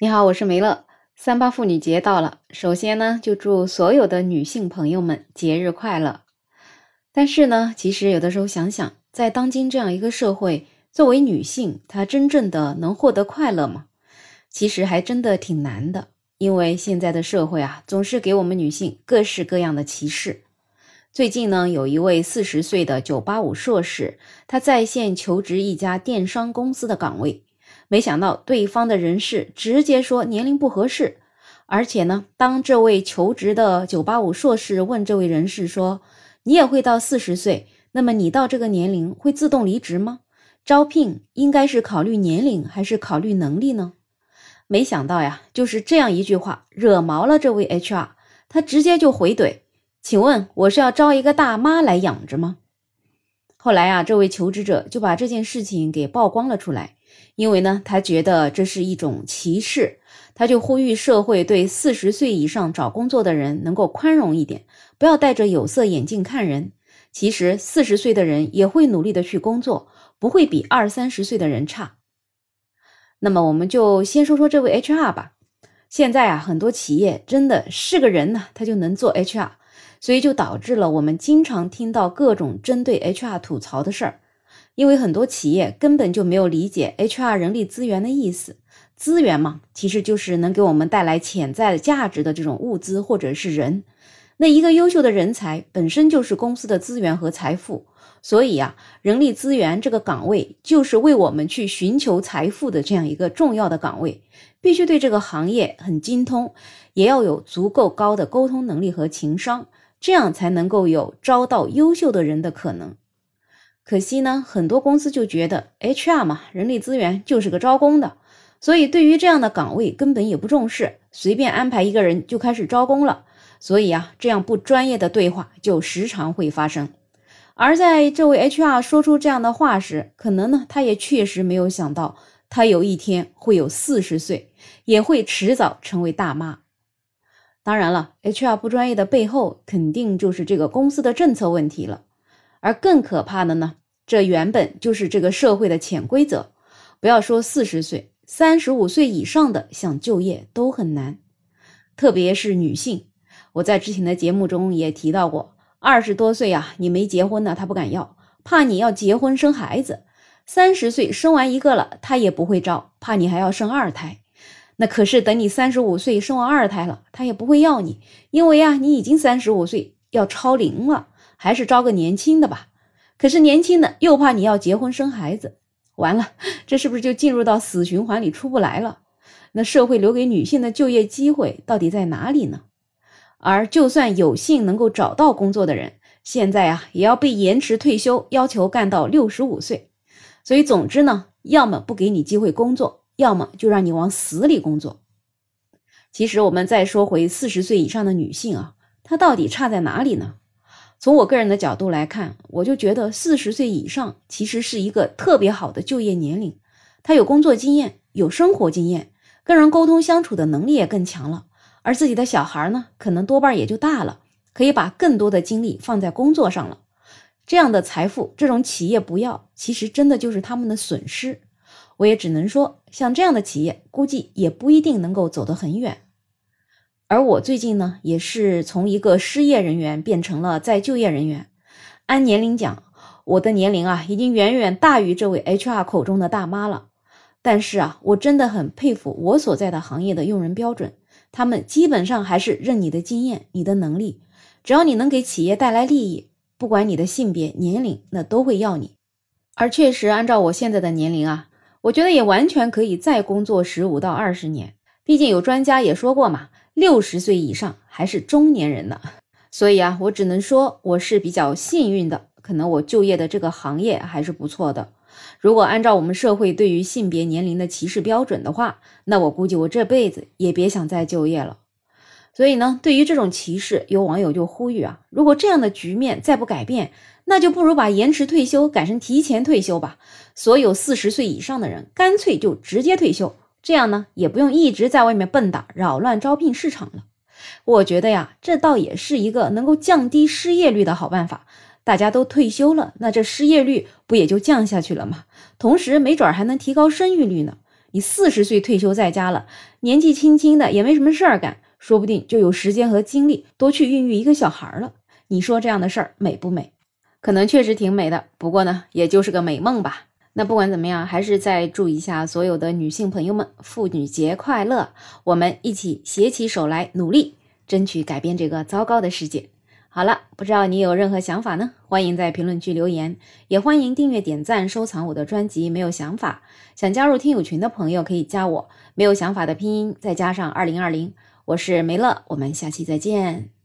你好，我是梅乐。三八妇女节到了，首先呢，就祝所有的女性朋友们节日快乐。但是呢，其实有的时候想想，在当今这样一个社会，作为女性，她真正的能获得快乐吗？其实还真的挺难的，因为现在的社会啊，总是给我们女性各式各样的歧视。最近呢，有一位四十岁的九八五硕士，他在线求职一家电商公司的岗位。没想到对方的人事直接说年龄不合适，而且呢，当这位求职的九八五硕士问这位人事说：“你也会到四十岁，那么你到这个年龄会自动离职吗？招聘应该是考虑年龄还是考虑能力呢？”没想到呀，就是这样一句话惹毛了这位 HR，他直接就回怼：“请问我是要招一个大妈来养着吗？”后来啊，这位求职者就把这件事情给曝光了出来。因为呢，他觉得这是一种歧视，他就呼吁社会对四十岁以上找工作的人能够宽容一点，不要戴着有色眼镜看人。其实四十岁的人也会努力的去工作，不会比二三十岁的人差。那么我们就先说说这位 HR 吧。现在啊，很多企业真的是个人呢，他就能做 HR，所以就导致了我们经常听到各种针对 HR 吐槽的事儿。因为很多企业根本就没有理解 HR 人力资源的意思，资源嘛，其实就是能给我们带来潜在的价值的这种物资或者是人。那一个优秀的人才本身就是公司的资源和财富，所以啊，人力资源这个岗位就是为我们去寻求财富的这样一个重要的岗位，必须对这个行业很精通，也要有足够高的沟通能力和情商，这样才能够有招到优秀的人的可能。可惜呢，很多公司就觉得 HR 嘛，人力资源就是个招工的，所以对于这样的岗位根本也不重视，随便安排一个人就开始招工了。所以啊，这样不专业的对话就时常会发生。而在这位 HR 说出这样的话时，可能呢，他也确实没有想到，他有一天会有四十岁，也会迟早成为大妈。当然了，HR 不专业的背后，肯定就是这个公司的政策问题了。而更可怕的呢，这原本就是这个社会的潜规则。不要说四十岁，三十五岁以上的想就业都很难，特别是女性。我在之前的节目中也提到过，二十多岁啊，你没结婚呢，他不敢要，怕你要结婚生孩子；三十岁生完一个了，他也不会招，怕你还要生二胎。那可是等你三十五岁生完二胎了，他也不会要你，因为啊，你已经三十五岁要超龄了。还是招个年轻的吧，可是年轻的又怕你要结婚生孩子，完了，这是不是就进入到死循环里出不来了？那社会留给女性的就业机会到底在哪里呢？而就算有幸能够找到工作的人，现在啊也要被延迟退休，要求干到六十五岁。所以总之呢，要么不给你机会工作，要么就让你往死里工作。其实我们再说回四十岁以上的女性啊，她到底差在哪里呢？从我个人的角度来看，我就觉得四十岁以上其实是一个特别好的就业年龄。他有工作经验，有生活经验，跟人沟通相处的能力也更强了。而自己的小孩呢，可能多半也就大了，可以把更多的精力放在工作上了。这样的财富，这种企业不要，其实真的就是他们的损失。我也只能说，像这样的企业，估计也不一定能够走得很远。而我最近呢，也是从一个失业人员变成了再就业人员。按年龄讲，我的年龄啊，已经远远大于这位 HR 口中的大妈了。但是啊，我真的很佩服我所在的行业的用人标准，他们基本上还是认你的经验、你的能力，只要你能给企业带来利益，不管你的性别、年龄，那都会要你。而确实，按照我现在的年龄啊，我觉得也完全可以再工作十五到二十年。毕竟有专家也说过嘛。六十岁以上还是中年人呢，所以啊，我只能说我是比较幸运的，可能我就业的这个行业还是不错的。如果按照我们社会对于性别年龄的歧视标准的话，那我估计我这辈子也别想再就业了。所以呢，对于这种歧视，有网友就呼吁啊，如果这样的局面再不改变，那就不如把延迟退休改成提前退休吧。所有四十岁以上的人，干脆就直接退休。这样呢，也不用一直在外面蹦跶，扰乱招聘市场了。我觉得呀，这倒也是一个能够降低失业率的好办法。大家都退休了，那这失业率不也就降下去了吗？同时，没准还能提高生育率呢。你四十岁退休在家了，年纪轻轻的也没什么事儿干，说不定就有时间和精力多去孕育一个小孩了。你说这样的事儿美不美？可能确实挺美的，不过呢，也就是个美梦吧。那不管怎么样，还是再祝一下所有的女性朋友们妇女节快乐！我们一起携起手来，努力争取改变这个糟糕的世界。好了，不知道你有任何想法呢？欢迎在评论区留言，也欢迎订阅、点赞、收藏我的专辑。没有想法，想加入听友群的朋友可以加我。没有想法的拼音再加上二零二零，我是梅乐，我们下期再见。